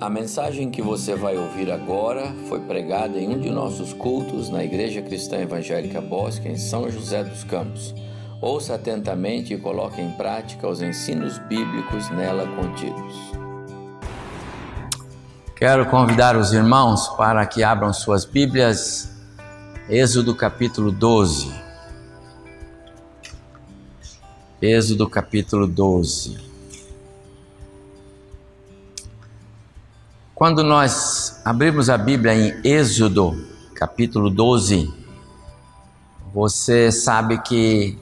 A mensagem que você vai ouvir agora foi pregada em um de nossos cultos na Igreja Cristã Evangélica Bosque, em São José dos Campos. Ouça atentamente e coloque em prática os ensinos bíblicos nela contidos. Quero convidar os irmãos para que abram suas Bíblias, Êxodo capítulo 12. Êxodo capítulo 12. Quando nós abrimos a Bíblia em Êxodo, capítulo 12, você sabe que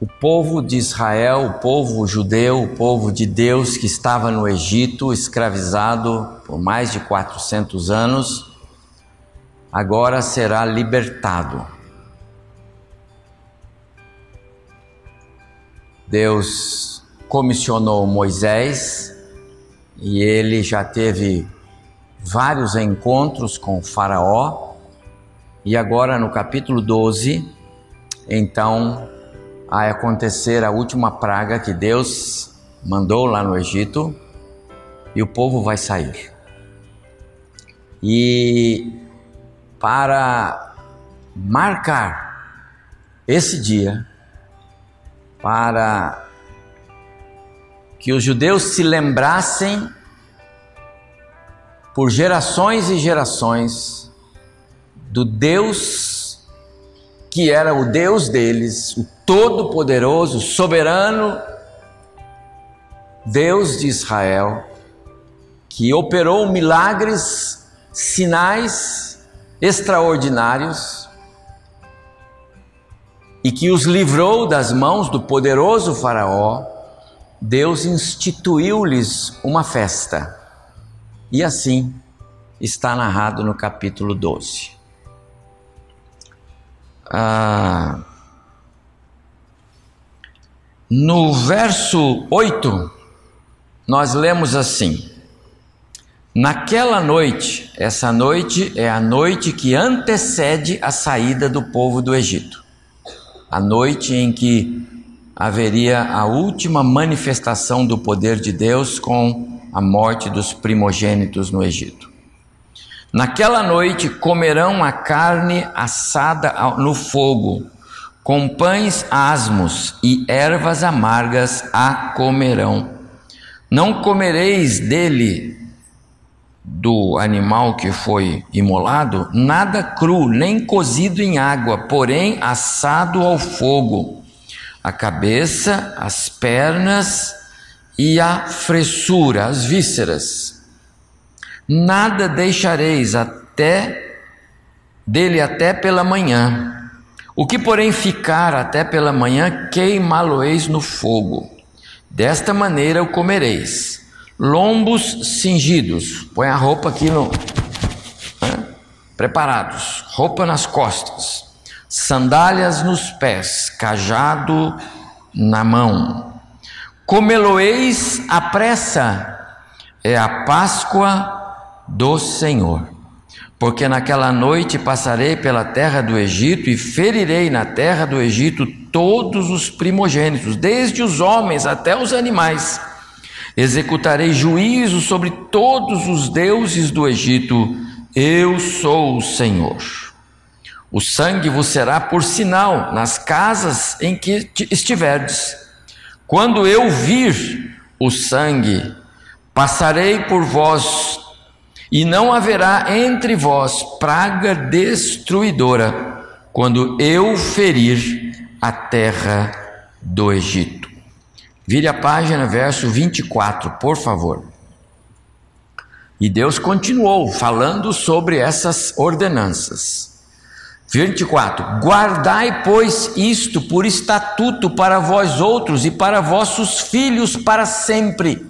o povo de Israel, o povo judeu, o povo de Deus que estava no Egito, escravizado por mais de 400 anos, agora será libertado. Deus comissionou Moisés e ele já teve vários encontros com Faraó, e agora no capítulo 12, então vai acontecer a última praga que Deus mandou lá no Egito, e o povo vai sair. E para marcar esse dia, para que os judeus se lembrassem por gerações e gerações do Deus que era o Deus deles, o Todo-Poderoso, soberano Deus de Israel, que operou milagres, sinais extraordinários e que os livrou das mãos do poderoso Faraó Deus instituiu-lhes uma festa. E assim está narrado no capítulo 12. Ah, no verso 8, nós lemos assim: Naquela noite, essa noite é a noite que antecede a saída do povo do Egito, a noite em que haveria a última manifestação do poder de Deus com a morte dos primogênitos no Egito. Naquela noite comerão a carne assada no fogo, com pães asmos e ervas amargas a comerão. Não comereis dele, do animal que foi imolado, nada cru, nem cozido em água, porém assado ao fogo a cabeça, as pernas e a fressura, as vísceras. Nada deixareis até dele até pela manhã. O que, porém, ficar até pela manhã, queimá-lo-eis no fogo. Desta maneira o comereis. Lombos cingidos. Põe a roupa aqui no. Preparados. Roupa nas costas sandálias nos pés, cajado na mão. Comeloeis a pressa, é a Páscoa do Senhor. Porque naquela noite passarei pela terra do Egito e ferirei na terra do Egito todos os primogênitos, desde os homens até os animais. Executarei juízo sobre todos os deuses do Egito. Eu sou o Senhor. O sangue vos será por sinal nas casas em que estiverdes. Quando eu vir o sangue, passarei por vós, e não haverá entre vós praga destruidora, quando eu ferir a terra do Egito. Vire a página, verso 24, por favor. E Deus continuou falando sobre essas ordenanças. 24: Guardai, pois, isto por estatuto para vós outros e para vossos filhos para sempre.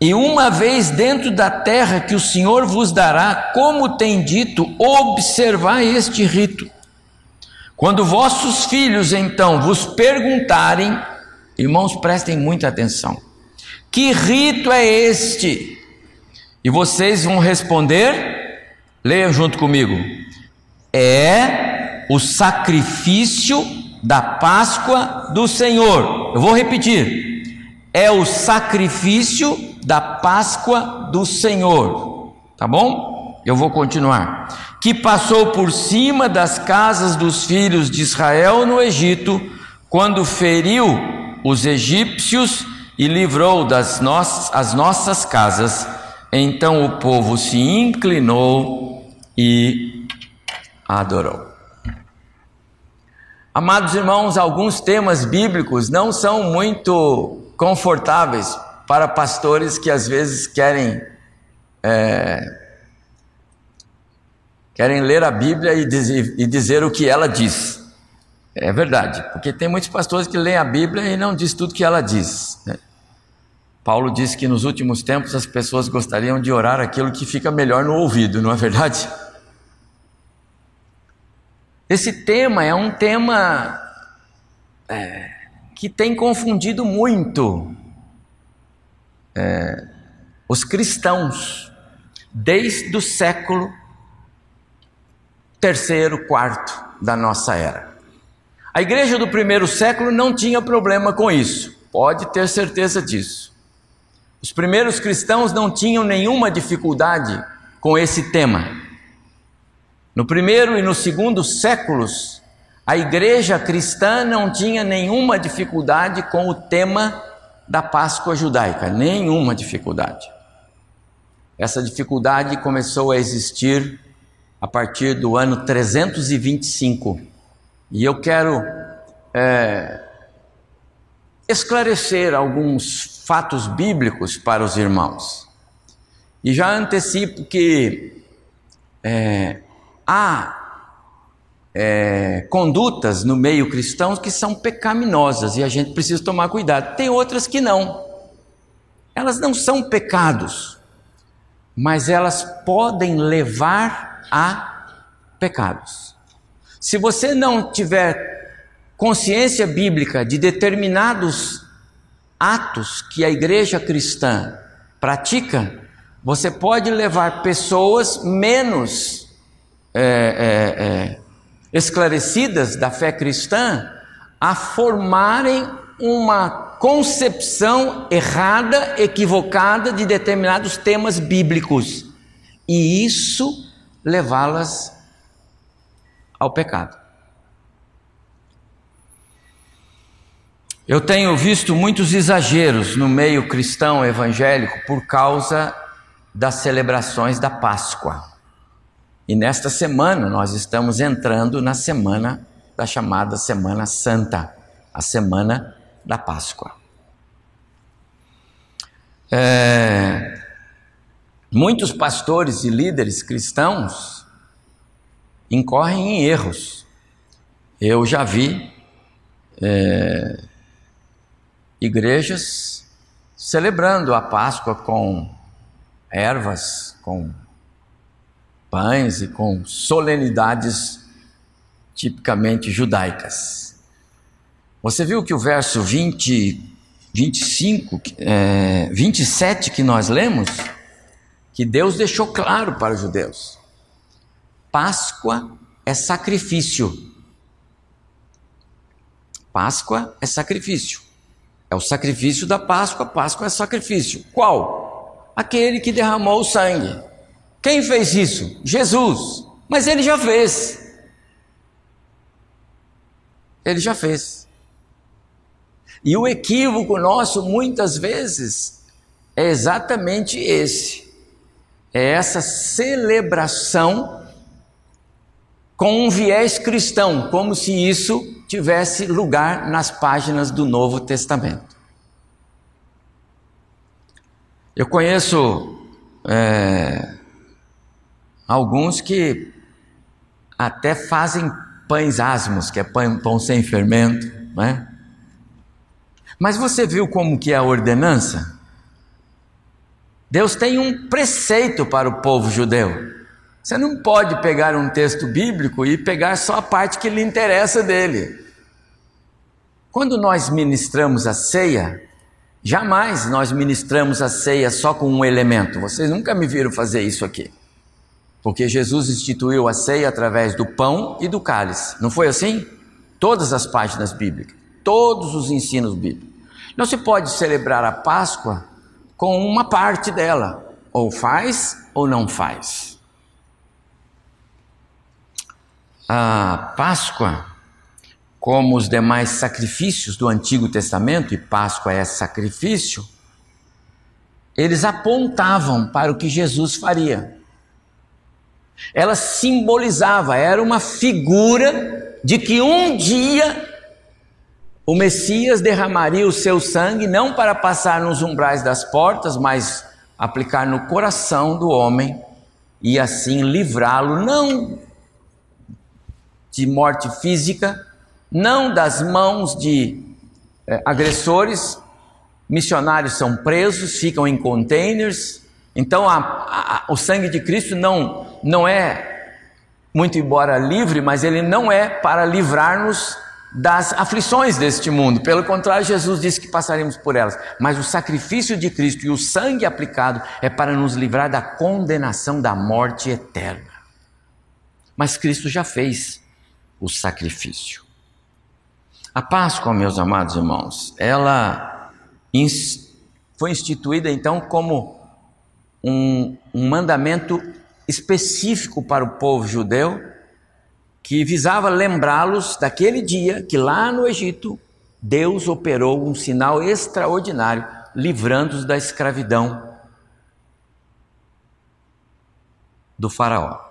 E uma vez dentro da terra que o Senhor vos dará, como tem dito, observai este rito. Quando vossos filhos então vos perguntarem, irmãos, prestem muita atenção: que rito é este? E vocês vão responder, leiam junto comigo: é o sacrifício da Páscoa do Senhor. Eu vou repetir. é o sacrifício da Páscoa do Senhor. Tá bom? Eu vou continuar. Que passou por cima das casas dos filhos de Israel no Egito, quando feriu os egípcios e livrou das nossas, as nossas casas. Então o povo se inclinou e adorou. Amados irmãos, alguns temas bíblicos não são muito confortáveis para pastores que às vezes querem é, querem ler a Bíblia e dizer, e dizer o que ela diz. É verdade, porque tem muitos pastores que leem a Bíblia e não diz tudo que ela diz. Né? Paulo disse que nos últimos tempos as pessoas gostariam de orar aquilo que fica melhor no ouvido, não é verdade? Esse tema é um tema é, que tem confundido muito é, os cristãos desde o século terceiro, quarto da nossa era. A igreja do primeiro século não tinha problema com isso, pode ter certeza disso. Os primeiros cristãos não tinham nenhuma dificuldade com esse tema. No primeiro e no segundo séculos, a igreja cristã não tinha nenhuma dificuldade com o tema da Páscoa judaica, nenhuma dificuldade. Essa dificuldade começou a existir a partir do ano 325. E eu quero é, esclarecer alguns fatos bíblicos para os irmãos. E já antecipo que é, há é, condutas no meio cristão que são pecaminosas e a gente precisa tomar cuidado. Tem outras que não. Elas não são pecados, mas elas podem levar a pecados. Se você não tiver consciência bíblica de determinados atos que a igreja cristã pratica, você pode levar pessoas menos é, é, é, esclarecidas da fé cristã a formarem uma concepção errada, equivocada de determinados temas bíblicos e isso levá-las ao pecado. Eu tenho visto muitos exageros no meio cristão evangélico por causa das celebrações da Páscoa. E nesta semana nós estamos entrando na semana da chamada Semana Santa, a semana da Páscoa. É, muitos pastores e líderes cristãos incorrem em erros. Eu já vi é, igrejas celebrando a Páscoa com ervas, com pães e com solenidades tipicamente judaicas. Você viu que o verso 20, 25, é, 27 que nós lemos, que Deus deixou claro para os judeus: Páscoa é sacrifício. Páscoa é sacrifício. É o sacrifício da Páscoa, Páscoa é sacrifício. Qual? Aquele que derramou o sangue. Quem fez isso? Jesus. Mas ele já fez. Ele já fez. E o equívoco nosso, muitas vezes, é exatamente esse: é essa celebração com um viés cristão, como se isso tivesse lugar nas páginas do Novo Testamento. Eu conheço é, Alguns que até fazem pães asmos, que é pão, pão sem fermento, né? Mas você viu como que é a ordenança? Deus tem um preceito para o povo judeu. Você não pode pegar um texto bíblico e pegar só a parte que lhe interessa dele. Quando nós ministramos a ceia, jamais nós ministramos a ceia só com um elemento. Vocês nunca me viram fazer isso aqui. Porque Jesus instituiu a ceia através do pão e do cálice. Não foi assim? Todas as páginas bíblicas, todos os ensinos bíblicos. Não se pode celebrar a Páscoa com uma parte dela, ou faz ou não faz. A Páscoa, como os demais sacrifícios do Antigo Testamento, e Páscoa é sacrifício, eles apontavam para o que Jesus faria. Ela simbolizava, era uma figura de que um dia o Messias derramaria o seu sangue não para passar nos umbrais das portas, mas aplicar no coração do homem e assim livrá-lo não de morte física, não das mãos de é, agressores, missionários são presos, ficam em containers. Então a, a, o sangue de Cristo não, não é, muito embora livre, mas ele não é para livrar-nos das aflições deste mundo. Pelo contrário, Jesus disse que passaremos por elas. Mas o sacrifício de Cristo e o sangue aplicado é para nos livrar da condenação da morte eterna. Mas Cristo já fez o sacrifício. A Páscoa, meus amados irmãos, ela foi instituída então como um, um mandamento específico para o povo judeu, que visava lembrá-los daquele dia que lá no Egito Deus operou um sinal extraordinário, livrando-os da escravidão do Faraó.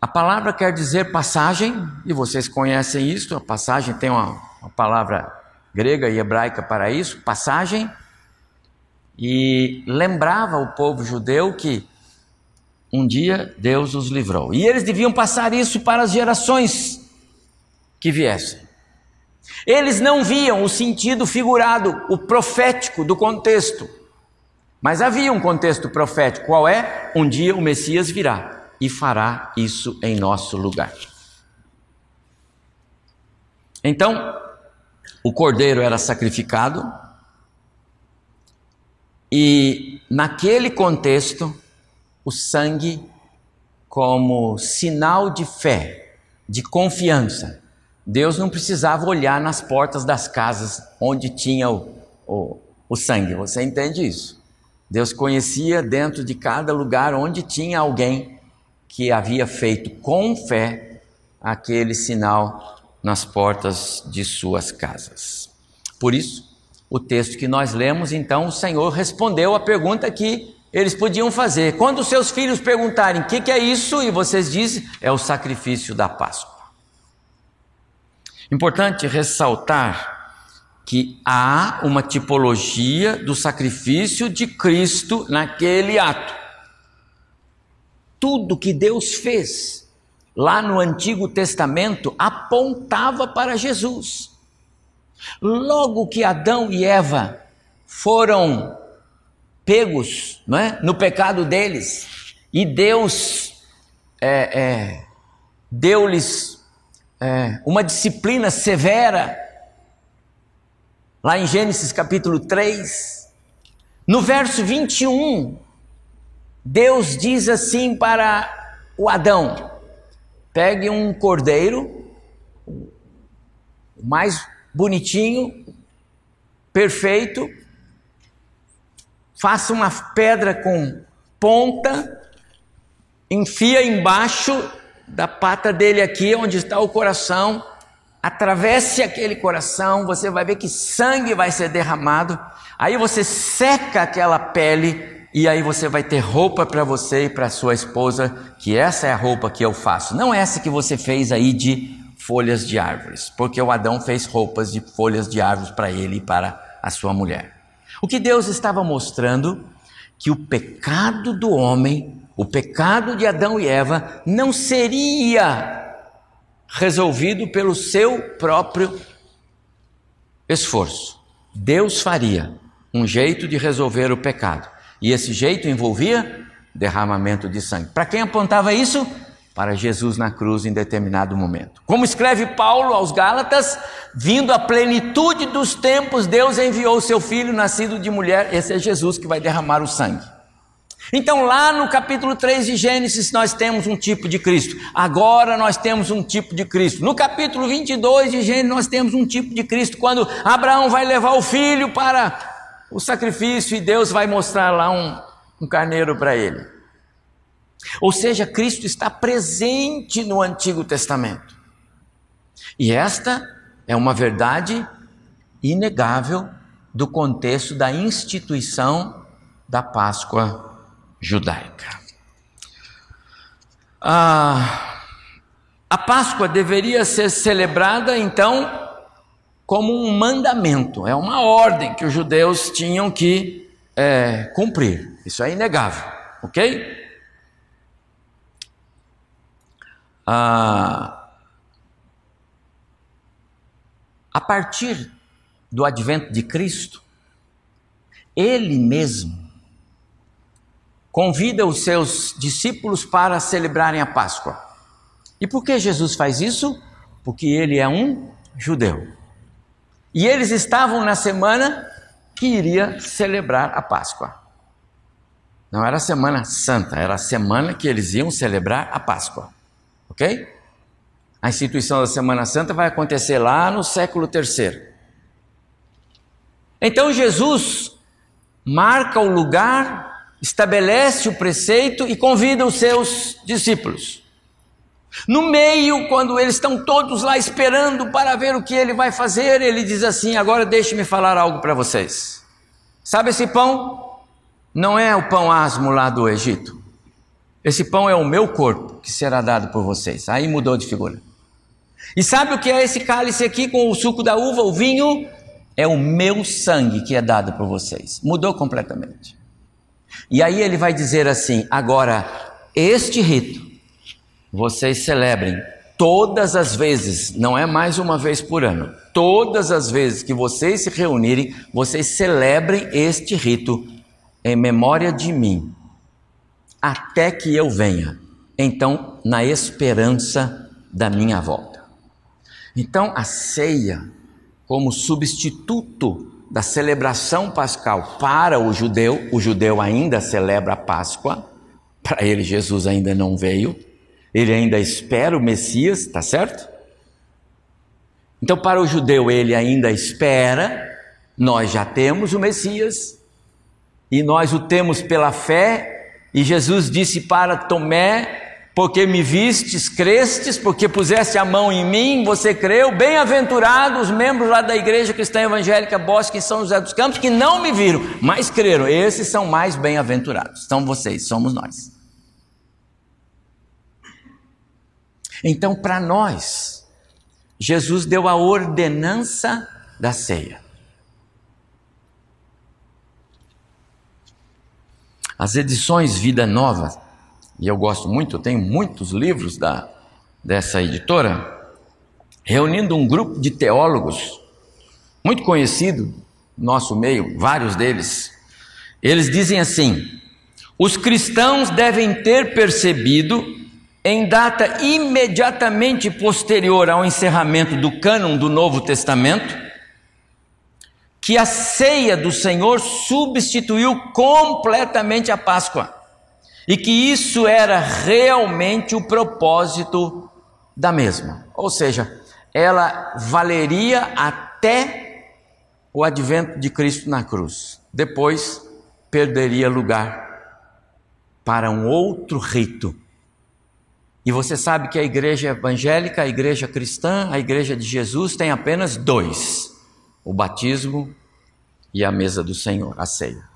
A palavra quer dizer passagem, e vocês conhecem isso, a passagem tem uma, uma palavra grega e hebraica para isso, passagem, e lembrava o povo judeu que um dia Deus os livrou. E eles deviam passar isso para as gerações que viessem. Eles não viam o sentido figurado, o profético do contexto. Mas havia um contexto profético, qual é? Um dia o Messias virá e fará isso em nosso lugar. Então, o cordeiro era sacrificado, e naquele contexto, o sangue, como sinal de fé, de confiança, Deus não precisava olhar nas portas das casas onde tinha o, o, o sangue, você entende isso? Deus conhecia dentro de cada lugar onde tinha alguém que havia feito com fé aquele sinal nas portas de suas casas. Por isso, o texto que nós lemos, então, o Senhor respondeu a pergunta que eles podiam fazer. Quando seus filhos perguntarem o que, que é isso, e vocês dizem, é o sacrifício da Páscoa. Importante ressaltar que há uma tipologia do sacrifício de Cristo naquele ato tudo que Deus fez lá no Antigo Testamento apontava para Jesus. Logo que Adão e Eva foram pegos não é, no pecado deles, e Deus é, é, deu-lhes é, uma disciplina severa, lá em Gênesis capítulo 3, no verso 21, Deus diz assim para o Adão: pegue um cordeiro, mais bonitinho, perfeito, faça uma pedra com ponta, enfia embaixo da pata dele aqui, onde está o coração, atravesse aquele coração, você vai ver que sangue vai ser derramado. Aí você seca aquela pele e aí você vai ter roupa para você e para sua esposa, que essa é a roupa que eu faço, não essa que você fez aí de folhas de árvores, porque o Adão fez roupas de folhas de árvores para ele e para a sua mulher. O que Deus estava mostrando que o pecado do homem, o pecado de Adão e Eva, não seria resolvido pelo seu próprio esforço. Deus faria um jeito de resolver o pecado. E esse jeito envolvia derramamento de sangue. Para quem apontava isso? Para Jesus na cruz em determinado momento. Como escreve Paulo aos Gálatas, vindo a plenitude dos tempos, Deus enviou seu filho nascido de mulher, esse é Jesus que vai derramar o sangue. Então, lá no capítulo 3 de Gênesis, nós temos um tipo de Cristo. Agora nós temos um tipo de Cristo. No capítulo 22 de Gênesis, nós temos um tipo de Cristo. Quando Abraão vai levar o filho para o sacrifício e Deus vai mostrar lá um, um carneiro para ele. Ou seja, Cristo está presente no Antigo Testamento. E esta é uma verdade inegável do contexto da instituição da Páscoa judaica. Ah, a Páscoa deveria ser celebrada então como um mandamento, é uma ordem que os judeus tinham que é, cumprir. Isso é inegável, ok? A partir do advento de Cristo, Ele mesmo convida os seus discípulos para celebrarem a Páscoa. E por que Jesus faz isso? Porque ele é um judeu. E eles estavam na semana que iria celebrar a Páscoa. Não era a semana santa, era a semana que eles iam celebrar a Páscoa. Ok? A instituição da Semana Santa vai acontecer lá no século terceiro. Então Jesus marca o lugar estabelece o preceito e convida os seus discípulos. No meio, quando eles estão todos lá esperando para ver o que ele vai fazer, ele diz assim: Agora deixe-me falar algo para vocês. Sabe esse pão? Não é o pão asmo lá do Egito. Esse pão é o meu corpo que será dado por vocês. Aí mudou de figura. E sabe o que é esse cálice aqui com o suco da uva, o vinho? É o meu sangue que é dado por vocês. Mudou completamente. E aí ele vai dizer assim: agora, este rito, vocês celebrem todas as vezes, não é mais uma vez por ano, todas as vezes que vocês se reunirem, vocês celebrem este rito em memória de mim, até que eu venha. Então, na esperança da minha volta. Então, a ceia, como substituto da celebração pascal para o judeu, o judeu ainda celebra a Páscoa, para ele Jesus ainda não veio, ele ainda espera o Messias, tá certo? Então, para o judeu, ele ainda espera, nós já temos o Messias, e nós o temos pela fé, e Jesus disse para Tomé: porque me vistes, crestes, porque puseste a mão em mim, você creu. Bem-aventurados os membros lá da Igreja Cristã Evangélica Bosque em São José dos Campos, que não me viram, mas creram. Esses são mais bem-aventurados. São vocês, somos nós. Então, para nós, Jesus deu a ordenança da ceia. As edições Vida Nova e eu gosto muito, eu tenho muitos livros da, dessa editora, reunindo um grupo de teólogos, muito conhecido no nosso meio, vários deles. Eles dizem assim: os cristãos devem ter percebido, em data imediatamente posterior ao encerramento do cânon do Novo Testamento, que a ceia do Senhor substituiu completamente a Páscoa e que isso era realmente o propósito da mesma. Ou seja, ela valeria até o advento de Cristo na cruz. Depois perderia lugar para um outro rito. E você sabe que a igreja evangélica, a igreja cristã, a igreja de Jesus tem apenas dois: o batismo e a mesa do Senhor, a ceia.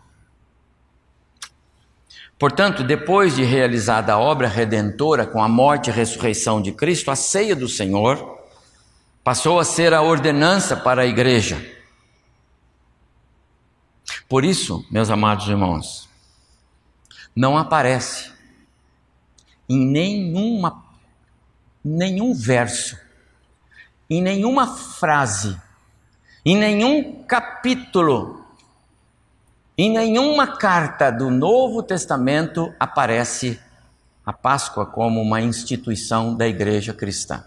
Portanto, depois de realizada a obra redentora com a morte e ressurreição de Cristo, a ceia do Senhor passou a ser a ordenança para a igreja. Por isso, meus amados irmãos, não aparece em nenhuma nenhum verso, em nenhuma frase, em nenhum capítulo em nenhuma carta do Novo Testamento aparece a Páscoa como uma instituição da igreja cristã.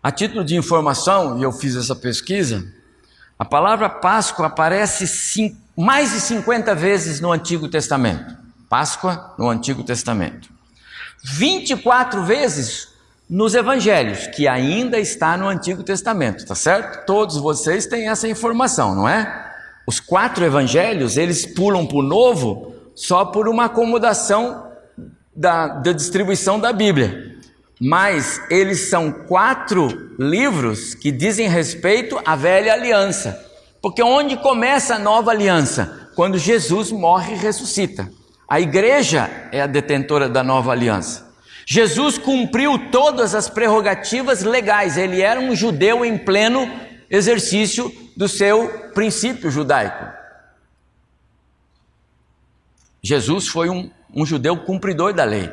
A título de informação, e eu fiz essa pesquisa, A palavra Páscoa aparece mais de 50 vezes no Antigo Testamento. Páscoa no Antigo Testamento. 24 vezes nos evangelhos, que ainda está no Antigo Testamento, tá certo? Todos vocês têm essa informação, não é? Os quatro evangelhos, eles pulam para o novo só por uma acomodação da, da distribuição da Bíblia. Mas eles são quatro livros que dizem respeito à velha aliança. Porque onde começa a nova aliança? Quando Jesus morre e ressuscita. A igreja é a detentora da nova aliança. Jesus cumpriu todas as prerrogativas legais, ele era um judeu em pleno exercício do seu princípio judaico. Jesus foi um, um judeu cumpridor da lei.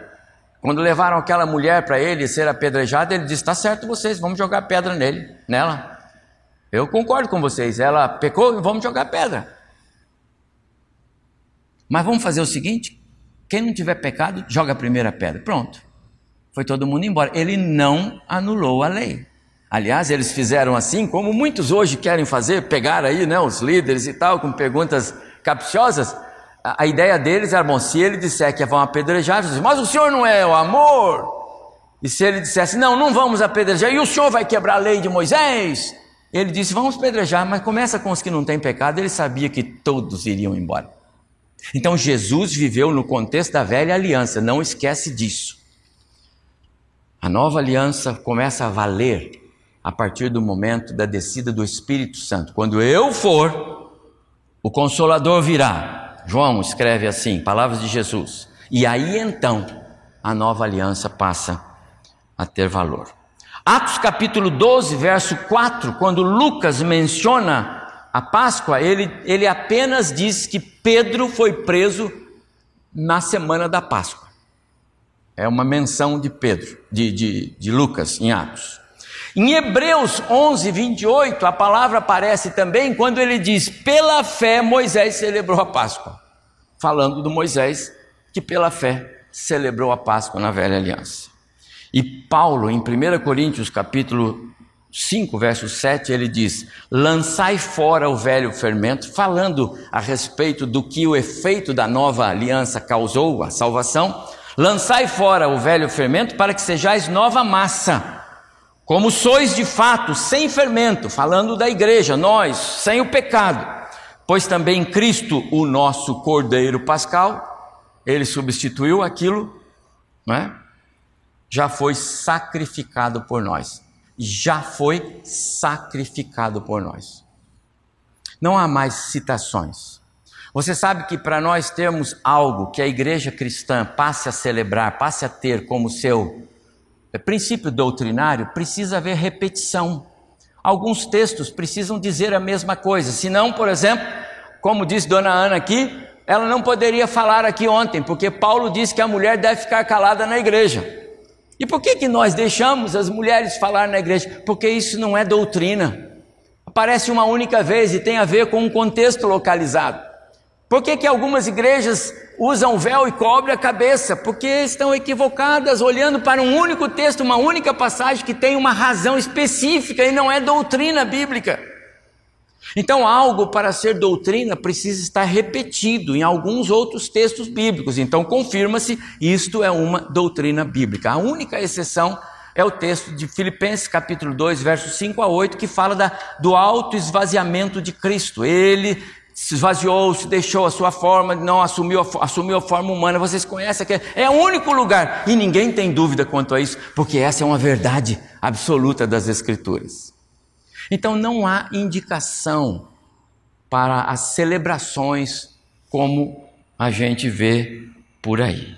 Quando levaram aquela mulher para ele ser apedrejada, ele disse: Está certo vocês, vamos jogar pedra nele, nela. Eu concordo com vocês, ela pecou, vamos jogar pedra. Mas vamos fazer o seguinte: quem não tiver pecado, joga a primeira pedra. Pronto. Foi todo mundo embora. Ele não anulou a lei. Aliás, eles fizeram assim, como muitos hoje querem fazer, pegar aí né, os líderes e tal, com perguntas capciosas. A, a ideia deles era, bom, se ele disser que vão apedrejar, Jesus, mas o senhor não é o amor? E se ele dissesse, não, não vamos apedrejar, e o senhor vai quebrar a lei de Moisés? Ele disse, vamos apedrejar, mas começa com os que não têm pecado, ele sabia que todos iriam embora. Então Jesus viveu no contexto da velha aliança, não esquece disso. A nova aliança começa a valer a partir do momento da descida do Espírito Santo. Quando eu for, o Consolador virá. João escreve assim, palavras de Jesus. E aí então a nova aliança passa a ter valor. Atos capítulo 12, verso 4, quando Lucas menciona a Páscoa, ele, ele apenas diz que Pedro foi preso na semana da Páscoa. É uma menção de Pedro, de, de, de Lucas, em Atos. Em Hebreus 11, 28, a palavra aparece também quando ele diz: pela fé Moisés celebrou a Páscoa. Falando do Moisés que pela fé celebrou a Páscoa na velha aliança. E Paulo, em 1 Coríntios capítulo 5, verso 7, ele diz: Lançai fora o velho fermento, falando a respeito do que o efeito da nova aliança causou, a salvação, Lançai fora o velho fermento para que sejais nova massa, como sois de fato, sem fermento, falando da igreja, nós, sem o pecado, pois também Cristo, o nosso Cordeiro Pascal, ele substituiu aquilo, não é? Já foi sacrificado por nós. Já foi sacrificado por nós. Não há mais citações. Você sabe que para nós termos algo que a igreja cristã passe a celebrar, passe a ter como seu é, princípio doutrinário, precisa haver repetição. Alguns textos precisam dizer a mesma coisa, senão, por exemplo, como disse Dona Ana aqui, ela não poderia falar aqui ontem, porque Paulo disse que a mulher deve ficar calada na igreja. E por que, que nós deixamos as mulheres falar na igreja? Porque isso não é doutrina. Aparece uma única vez e tem a ver com um contexto localizado. Por que, que algumas igrejas usam véu e cobre a cabeça? Porque estão equivocadas, olhando para um único texto, uma única passagem que tem uma razão específica e não é doutrina bíblica. Então, algo para ser doutrina precisa estar repetido em alguns outros textos bíblicos. Então, confirma-se, isto é uma doutrina bíblica. A única exceção é o texto de Filipenses capítulo 2, versos 5 a 8, que fala da, do alto esvaziamento de Cristo. Ele se esvaziou, se deixou a sua forma, não assumiu a, assumiu a forma humana. Vocês conhecem aquele, é o único lugar e ninguém tem dúvida quanto a isso, porque essa é uma verdade absoluta das Escrituras. Então não há indicação para as celebrações como a gente vê por aí.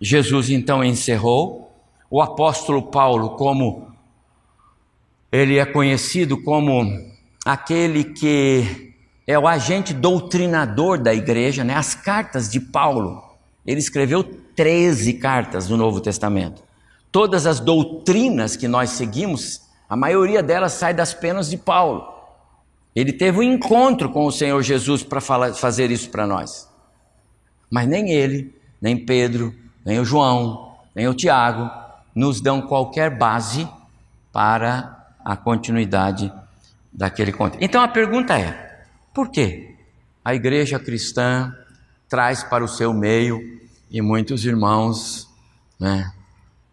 Jesus então encerrou, o apóstolo Paulo, como ele é conhecido como aquele que é o agente doutrinador da igreja, né? as cartas de Paulo. Ele escreveu 13 cartas do Novo Testamento. Todas as doutrinas que nós seguimos, a maioria delas sai das penas de Paulo. Ele teve um encontro com o Senhor Jesus para fazer isso para nós. Mas nem ele, nem Pedro, nem o João, nem o Tiago nos dão qualquer base para a continuidade daquele contexto. Então a pergunta é: por que a igreja cristã traz para o seu meio e muitos irmãos, né?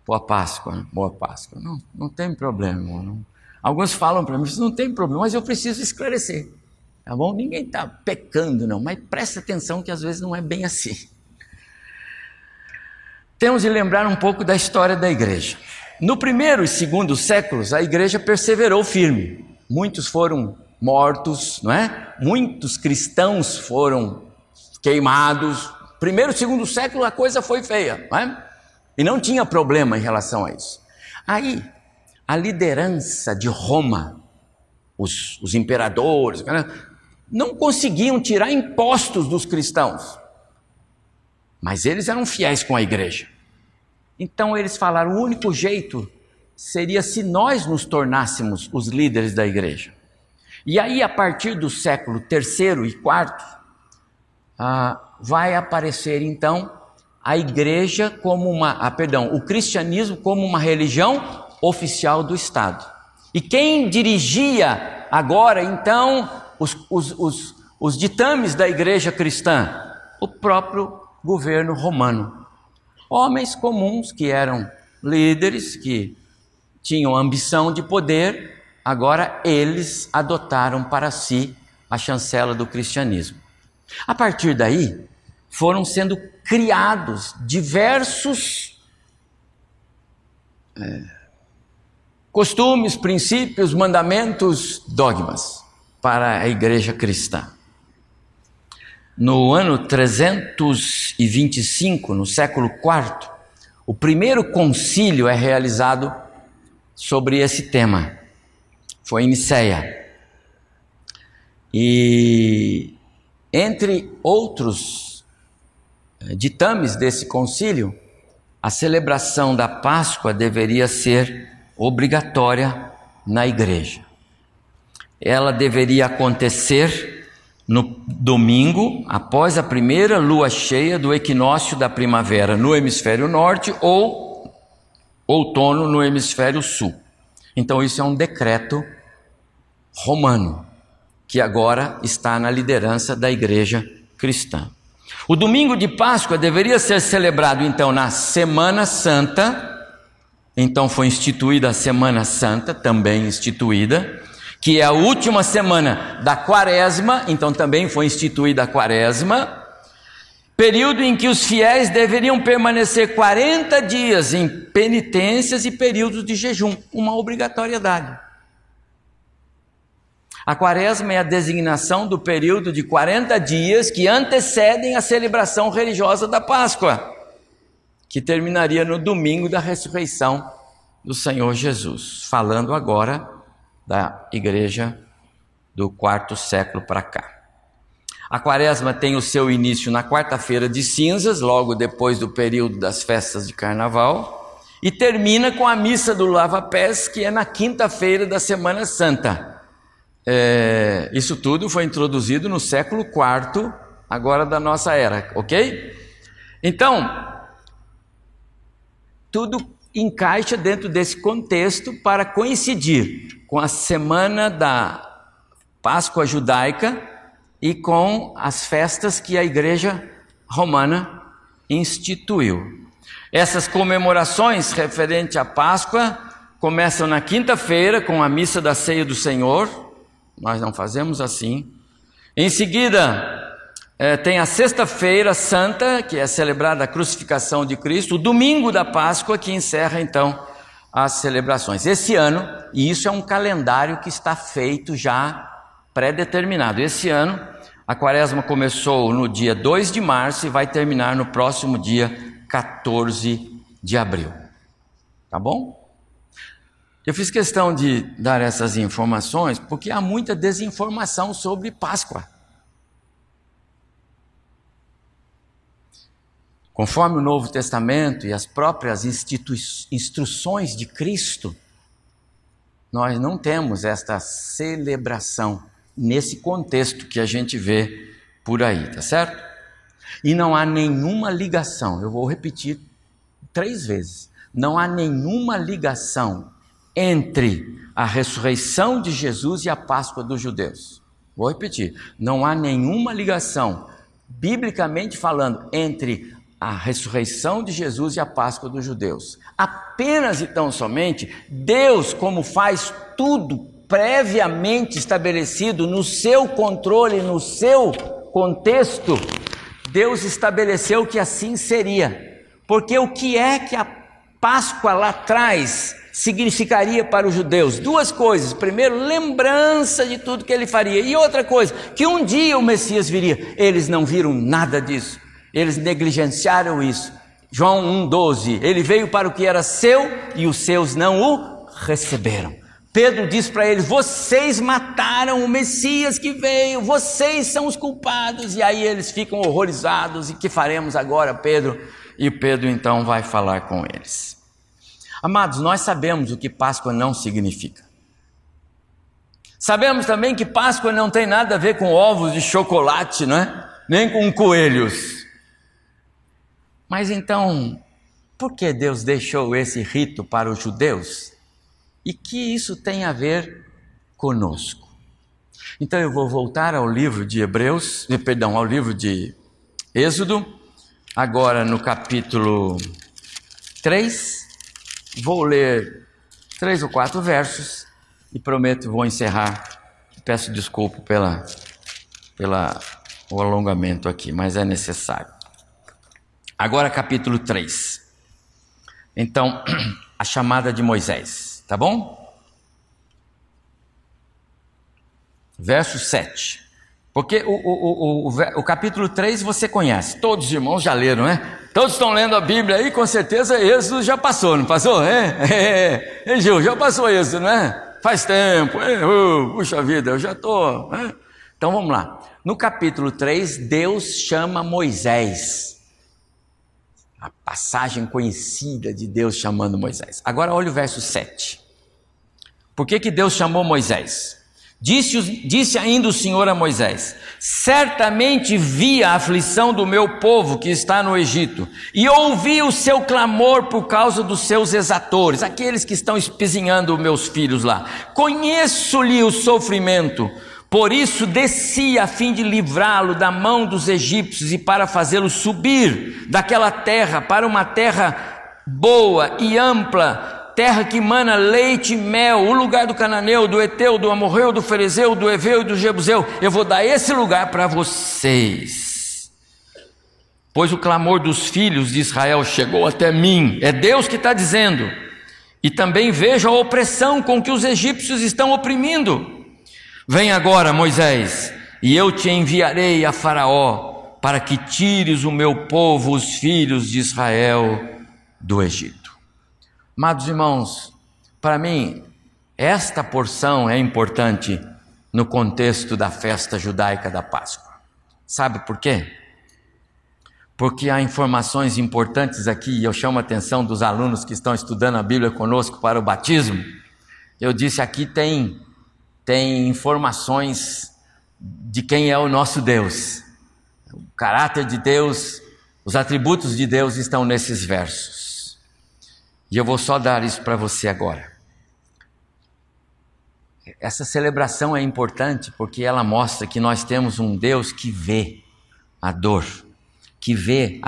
Boa Páscoa, né? boa Páscoa. Não, não tem problema, não. Alguns falam para mim, não tem problema, mas eu preciso esclarecer. Tá bom? Ninguém está pecando, não, mas presta atenção que às vezes não é bem assim. Temos de lembrar um pouco da história da igreja. No primeiro e segundo séculos, a igreja perseverou firme. Muitos foram mortos, não é? Muitos cristãos foram queimados. Primeiro segundo século a coisa foi feia, não é? E não tinha problema em relação a isso. Aí, a liderança de Roma, os, os imperadores, né, não conseguiam tirar impostos dos cristãos. Mas eles eram fiéis com a igreja. Então eles falaram: o único jeito seria se nós nos tornássemos os líderes da igreja. E aí, a partir do século terceiro e quarto, ah, vai aparecer então a igreja como uma, ah, perdão, o cristianismo como uma religião oficial do Estado. E quem dirigia agora então os, os, os, os ditames da igreja cristã? O próprio governo romano. Homens comuns que eram líderes, que tinham ambição de poder, agora eles adotaram para si a chancela do cristianismo. A partir daí, foram sendo criados diversos é, costumes, princípios, mandamentos, dogmas para a igreja cristã. No ano 325, no século IV, o primeiro concílio é realizado sobre esse tema. Foi em Niceia. E entre outros eh, ditames desse concílio, a celebração da Páscoa deveria ser obrigatória na igreja. Ela deveria acontecer no domingo, após a primeira lua cheia do equinócio da primavera no hemisfério norte ou outono no hemisfério sul. Então, isso é um decreto romano, que agora está na liderança da igreja cristã. O domingo de Páscoa deveria ser celebrado então na Semana Santa, então foi instituída a Semana Santa, também instituída, que é a última semana da Quaresma, então também foi instituída a Quaresma, período em que os fiéis deveriam permanecer 40 dias em penitências e períodos de jejum, uma obrigatoriedade. A quaresma é a designação do período de 40 dias que antecedem a celebração religiosa da Páscoa, que terminaria no domingo da ressurreição do Senhor Jesus. Falando agora da igreja do quarto século para cá. A quaresma tem o seu início na quarta-feira de cinzas, logo depois do período das festas de carnaval, e termina com a missa do lava-pés, que é na quinta-feira da Semana Santa. É, isso tudo foi introduzido no século IV, agora da nossa era, ok? Então, tudo encaixa dentro desse contexto para coincidir com a semana da Páscoa judaica e com as festas que a Igreja Romana instituiu. Essas comemorações referentes à Páscoa começam na quinta-feira com a missa da Ceia do Senhor, nós não fazemos assim. Em seguida, é, tem a Sexta-feira Santa, que é celebrada a crucificação de Cristo, o domingo da Páscoa, que encerra então as celebrações. Esse ano, e isso é um calendário que está feito já pré-determinado. Esse ano, a quaresma começou no dia 2 de março e vai terminar no próximo dia 14 de abril. Tá bom? Eu fiz questão de dar essas informações porque há muita desinformação sobre Páscoa. Conforme o Novo Testamento e as próprias instruções de Cristo, nós não temos esta celebração nesse contexto que a gente vê por aí, tá certo? E não há nenhuma ligação, eu vou repetir três vezes: não há nenhuma ligação entre a ressurreição de Jesus e a Páscoa dos judeus. Vou repetir: não há nenhuma ligação, biblicamente falando, entre a ressurreição de Jesus e a Páscoa dos judeus. Apenas e tão somente Deus, como faz tudo previamente estabelecido no seu controle, no seu contexto, Deus estabeleceu que assim seria. Porque o que é que a Páscoa lá atrás significaria para os judeus? Duas coisas. Primeiro, lembrança de tudo que ele faria. E outra coisa, que um dia o Messias viria. Eles não viram nada disso. Eles negligenciaram isso. João 1,12. Ele veio para o que era seu e os seus não o receberam. Pedro diz para eles: Vocês mataram o Messias que veio, vocês são os culpados. E aí eles ficam horrorizados: E que faremos agora, Pedro? E Pedro então vai falar com eles. Amados, nós sabemos o que Páscoa não significa. Sabemos também que Páscoa não tem nada a ver com ovos de chocolate, não é? Nem com coelhos. Mas então, por que Deus deixou esse rito para os judeus? E que isso tem a ver conosco? Então eu vou voltar ao livro de Hebreus, eh, perdão, ao livro de Êxodo, agora no capítulo 3, vou ler três ou quatro versos e prometo vou encerrar. Peço desculpa pela, pela o alongamento aqui, mas é necessário. Agora, capítulo 3. Então, a chamada de Moisés, tá bom? Verso 7. Porque o, o, o, o, capítulo 3 você conhece, todos os irmãos já leram, né? Todos estão lendo a Bíblia aí, com certeza Êxodo já passou, não passou? É, é, é, Gil, já passou Êxodo, né? Faz tempo, é, puxa vida, eu já estou. É. Então vamos lá. No capítulo 3, Deus chama Moisés a passagem conhecida de Deus chamando Moisés. Agora olha o verso 7. Por que, que Deus chamou Moisés? Disse, disse ainda o Senhor a Moisés: Certamente vi a aflição do meu povo que está no Egito, e ouvi o seu clamor por causa dos seus exatores, aqueles que estão espizinhando meus filhos lá. Conheço-lhe o sofrimento por isso desci a fim de livrá-lo da mão dos egípcios e para fazê-lo subir daquela terra para uma terra boa e ampla, terra que mana leite e mel, o lugar do cananeu, do eteu, do amorreu, do ferezeu, do eveu e do jebuseu. Eu vou dar esse lugar para vocês. Pois o clamor dos filhos de Israel chegou até mim. É Deus que está dizendo. E também vejo a opressão com que os egípcios estão oprimindo. Vem agora, Moisés, e eu te enviarei a Faraó para que tires o meu povo, os filhos de Israel, do Egito. Amados irmãos, para mim, esta porção é importante no contexto da festa judaica da Páscoa. Sabe por quê? Porque há informações importantes aqui, e eu chamo a atenção dos alunos que estão estudando a Bíblia conosco para o batismo. Eu disse aqui tem tem informações de quem é o nosso Deus. O caráter de Deus, os atributos de Deus estão nesses versos. E eu vou só dar isso para você agora. Essa celebração é importante porque ela mostra que nós temos um Deus que vê a dor, que vê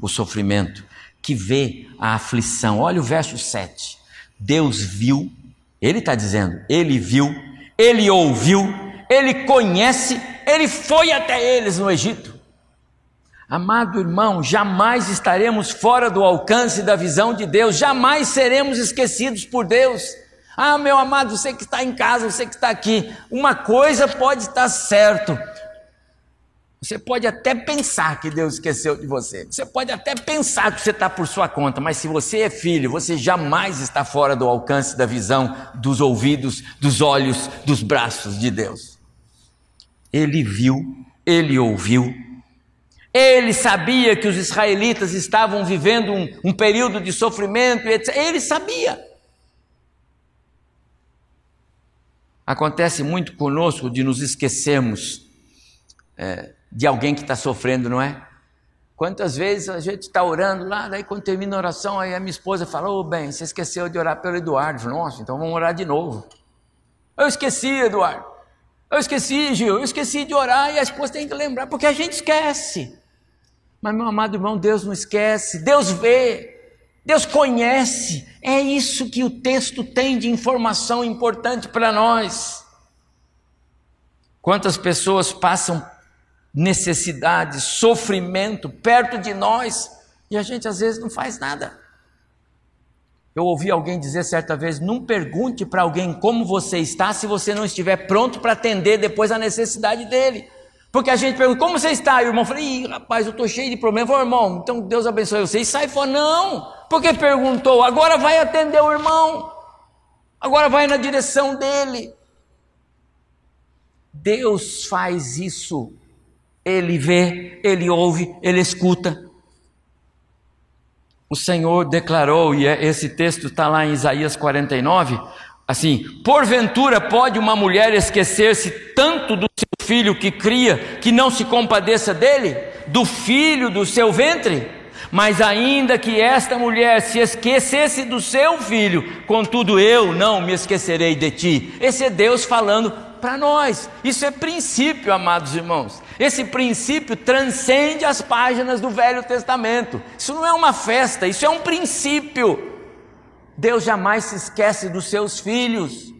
o sofrimento, que vê a aflição. Olha o verso 7. Deus viu, ele está dizendo, ele viu ele ouviu, ele conhece, ele foi até eles no Egito. Amado irmão, jamais estaremos fora do alcance da visão de Deus, jamais seremos esquecidos por Deus. Ah, meu amado, você que está em casa, você que está aqui, uma coisa pode estar certo: você pode até pensar que Deus esqueceu de você. Você pode até pensar que você está por sua conta, mas se você é filho, você jamais está fora do alcance da visão, dos ouvidos, dos olhos, dos braços de Deus. Ele viu, ele ouviu, ele sabia que os israelitas estavam vivendo um, um período de sofrimento, etc. Ele sabia. Acontece muito conosco de nos esquecermos. É, de alguém que está sofrendo, não é? Quantas vezes a gente está orando lá, daí quando termina a oração, aí a minha esposa fala: Ô oh, bem, você esqueceu de orar pelo Eduardo. Nossa, então vamos orar de novo. Eu esqueci, Eduardo. Eu esqueci, Gil. Eu esqueci de orar e a esposa tem que lembrar, porque a gente esquece. Mas, meu amado irmão, Deus não esquece, Deus vê, Deus conhece. É isso que o texto tem de informação importante para nós. Quantas pessoas passam necessidade, sofrimento perto de nós e a gente às vezes não faz nada. Eu ouvi alguém dizer certa vez: não pergunte para alguém como você está se você não estiver pronto para atender depois a necessidade dele. Porque a gente pergunta: como você está? E o irmão fala: Ih, rapaz, eu estou cheio de problemas. Eu irmão, então Deus abençoe você. E sai fora: não, porque perguntou, agora vai atender o irmão, agora vai na direção dele. Deus faz isso ele vê, ele ouve, ele escuta. O Senhor declarou, e é, esse texto está lá em Isaías 49, assim: Porventura pode uma mulher esquecer-se tanto do seu filho que cria, que não se compadeça dele, do filho do seu ventre? Mas ainda que esta mulher se esquecesse do seu filho, contudo eu não me esquecerei de ti. Esse é Deus falando para nós. Isso é princípio, amados irmãos. Esse princípio transcende as páginas do Velho Testamento. Isso não é uma festa, isso é um princípio. Deus jamais se esquece dos seus filhos.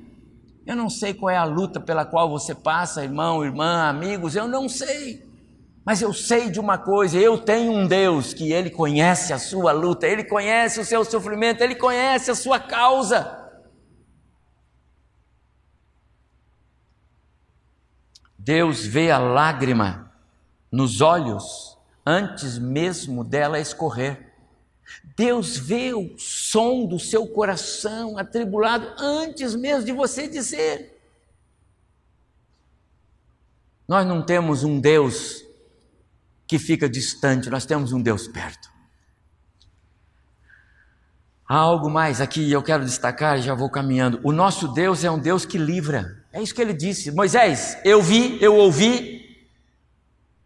Eu não sei qual é a luta pela qual você passa, irmão, irmã, amigos, eu não sei. Mas eu sei de uma coisa, eu tenho um Deus que ele conhece a sua luta, ele conhece o seu sofrimento, ele conhece a sua causa. Deus vê a lágrima nos olhos antes mesmo dela escorrer. Deus vê o som do seu coração atribulado antes mesmo de você dizer. Nós não temos um Deus que fica distante, nós temos um Deus perto. Há algo mais aqui, eu quero destacar e já vou caminhando. O nosso Deus é um Deus que livra. É isso que ele disse. Moisés, eu vi, eu ouvi,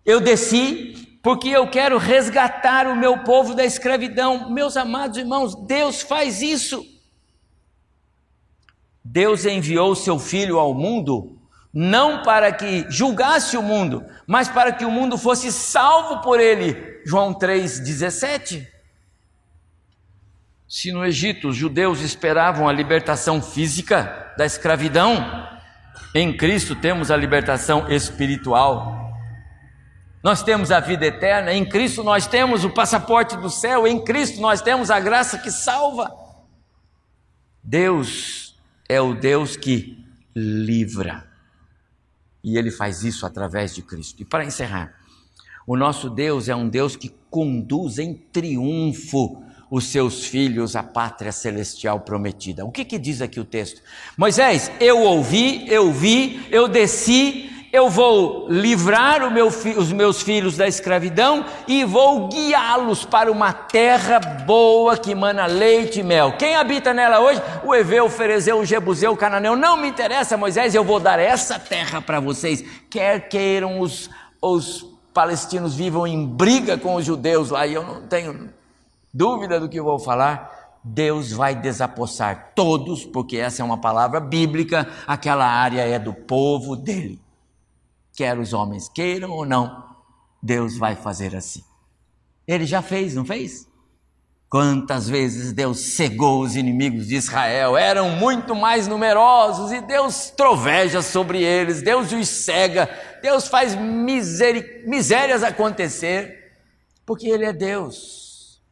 eu desci, porque eu quero resgatar o meu povo da escravidão. Meus amados irmãos, Deus faz isso. Deus enviou seu filho ao mundo não para que julgasse o mundo, mas para que o mundo fosse salvo por ele. João 3:17. Se no Egito os judeus esperavam a libertação física da escravidão, em Cristo temos a libertação espiritual. Nós temos a vida eterna, em Cristo nós temos o passaporte do céu, em Cristo nós temos a graça que salva. Deus é o Deus que livra. E ele faz isso através de Cristo. E para encerrar, o nosso Deus é um Deus que conduz em triunfo os seus filhos à pátria celestial prometida. O que, que diz aqui o texto? Moisés, eu ouvi, eu vi, eu desci, eu vou livrar meu, os meus filhos da escravidão e vou guiá-los para uma terra boa que mana leite e mel. Quem habita nela hoje? O Eveu, o Ferezeu, o Jebuseu, o Cananeu. Não me interessa, Moisés, eu vou dar essa terra para vocês. Quer queiram os, os palestinos vivam em briga com os judeus lá, e eu não tenho dúvida do que eu vou falar, Deus vai desapossar todos, porque essa é uma palavra bíblica, aquela área é do povo dele. Quer os homens queiram ou não, Deus vai fazer assim. Ele já fez, não fez? Quantas vezes Deus cegou os inimigos de Israel, eram muito mais numerosos e Deus troveja sobre eles, Deus os cega, Deus faz misérias acontecer, porque Ele é Deus.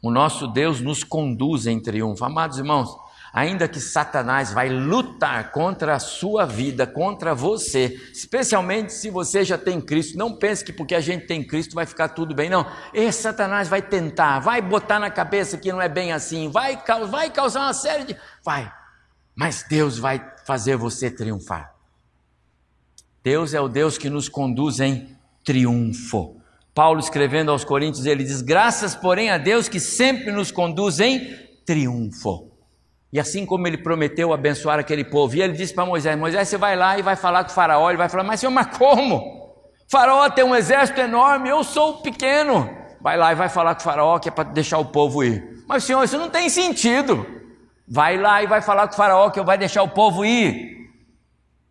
O nosso Deus nos conduz em triunfo. Amados irmãos, ainda que Satanás vai lutar contra a sua vida, contra você, especialmente se você já tem Cristo, não pense que porque a gente tem Cristo vai ficar tudo bem, não. Satanás vai tentar, vai botar na cabeça que não é bem assim, vai, vai causar uma série de. Vai, mas Deus vai fazer você triunfar. Deus é o Deus que nos conduz em triunfo. Paulo escrevendo aos Coríntios, ele diz: Graças, porém, a Deus que sempre nos conduz em triunfo. E assim como ele prometeu abençoar aquele povo, e ele disse para Moisés: Moisés, você vai lá e vai falar com o Faraó. Ele vai falar: Mas Senhor, mas como? Faraó tem um exército enorme, eu sou pequeno. Vai lá e vai falar com o Faraó que é para deixar o povo ir. Mas, senhor, isso não tem sentido. Vai lá e vai falar com o Faraó que vai deixar o povo ir.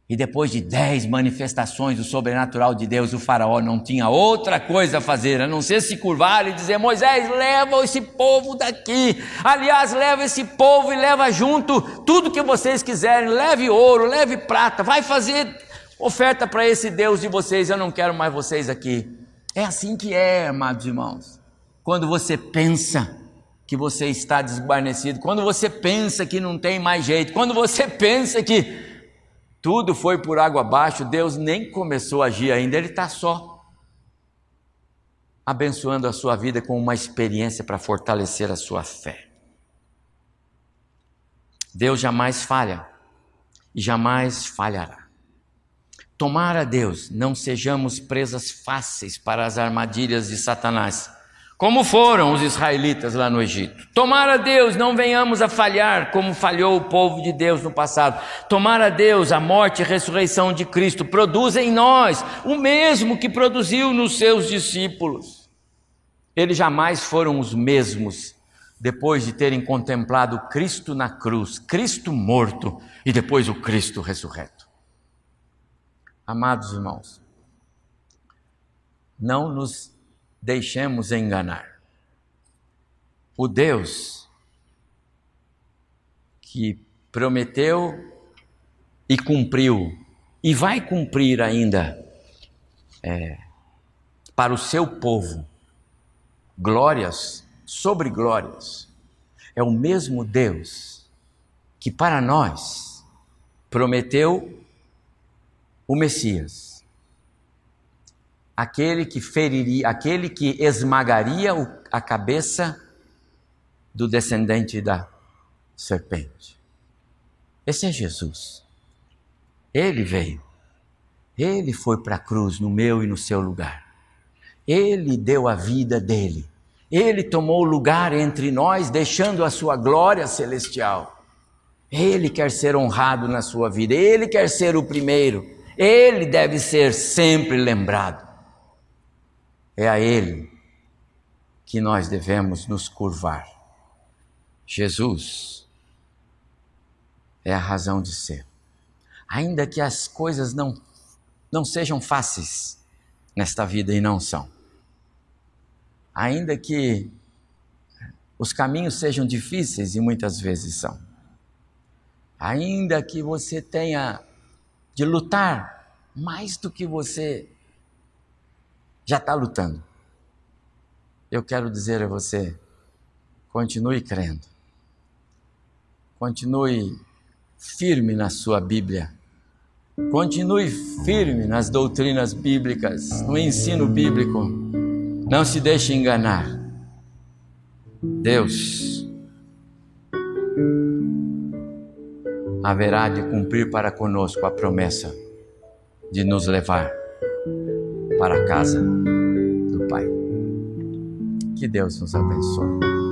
E depois de dez manifestações do sobrenatural de Deus, o faraó não tinha outra coisa a fazer, a não ser se curvar e dizer: Moisés, leva esse povo daqui. Aliás, leva esse povo e leva junto tudo que vocês quiserem. Leve ouro, leve prata, vai fazer oferta para esse Deus de vocês. Eu não quero mais vocês aqui. É assim que é, amados irmãos. Quando você pensa que você está desguarnecido, quando você pensa que não tem mais jeito, quando você pensa que tudo foi por água abaixo, Deus nem começou a agir ainda, Ele está só abençoando a sua vida com uma experiência para fortalecer a sua fé. Deus jamais falha e jamais falhará. Tomara Deus, não sejamos presas fáceis para as armadilhas de Satanás como foram os israelitas lá no Egito. Tomara Deus, não venhamos a falhar como falhou o povo de Deus no passado. Tomara Deus, a morte e a ressurreição de Cristo produz em nós o mesmo que produziu nos seus discípulos. Eles jamais foram os mesmos depois de terem contemplado Cristo na cruz, Cristo morto e depois o Cristo ressurreto. Amados irmãos, não nos deixemos enganar. O Deus que prometeu e cumpriu, e vai cumprir ainda é, para o seu povo, glórias sobre glórias, é o mesmo Deus que para nós prometeu o Messias aquele que feriria, aquele que esmagaria a cabeça do descendente da serpente. Esse é Jesus. Ele veio. Ele foi para a cruz no meu e no seu lugar. Ele deu a vida dele. Ele tomou lugar entre nós, deixando a sua glória celestial. Ele quer ser honrado na sua vida. Ele quer ser o primeiro. Ele deve ser sempre lembrado. É a Ele que nós devemos nos curvar. Jesus é a razão de ser. Ainda que as coisas não, não sejam fáceis nesta vida e não são. Ainda que os caminhos sejam difíceis e muitas vezes são. Ainda que você tenha de lutar mais do que você já está lutando. Eu quero dizer a você: continue crendo, continue firme na sua Bíblia, continue firme nas doutrinas bíblicas, no ensino bíblico. Não se deixe enganar. Deus haverá de cumprir para conosco a promessa de nos levar para a casa do Pai. Que Deus nos abençoe.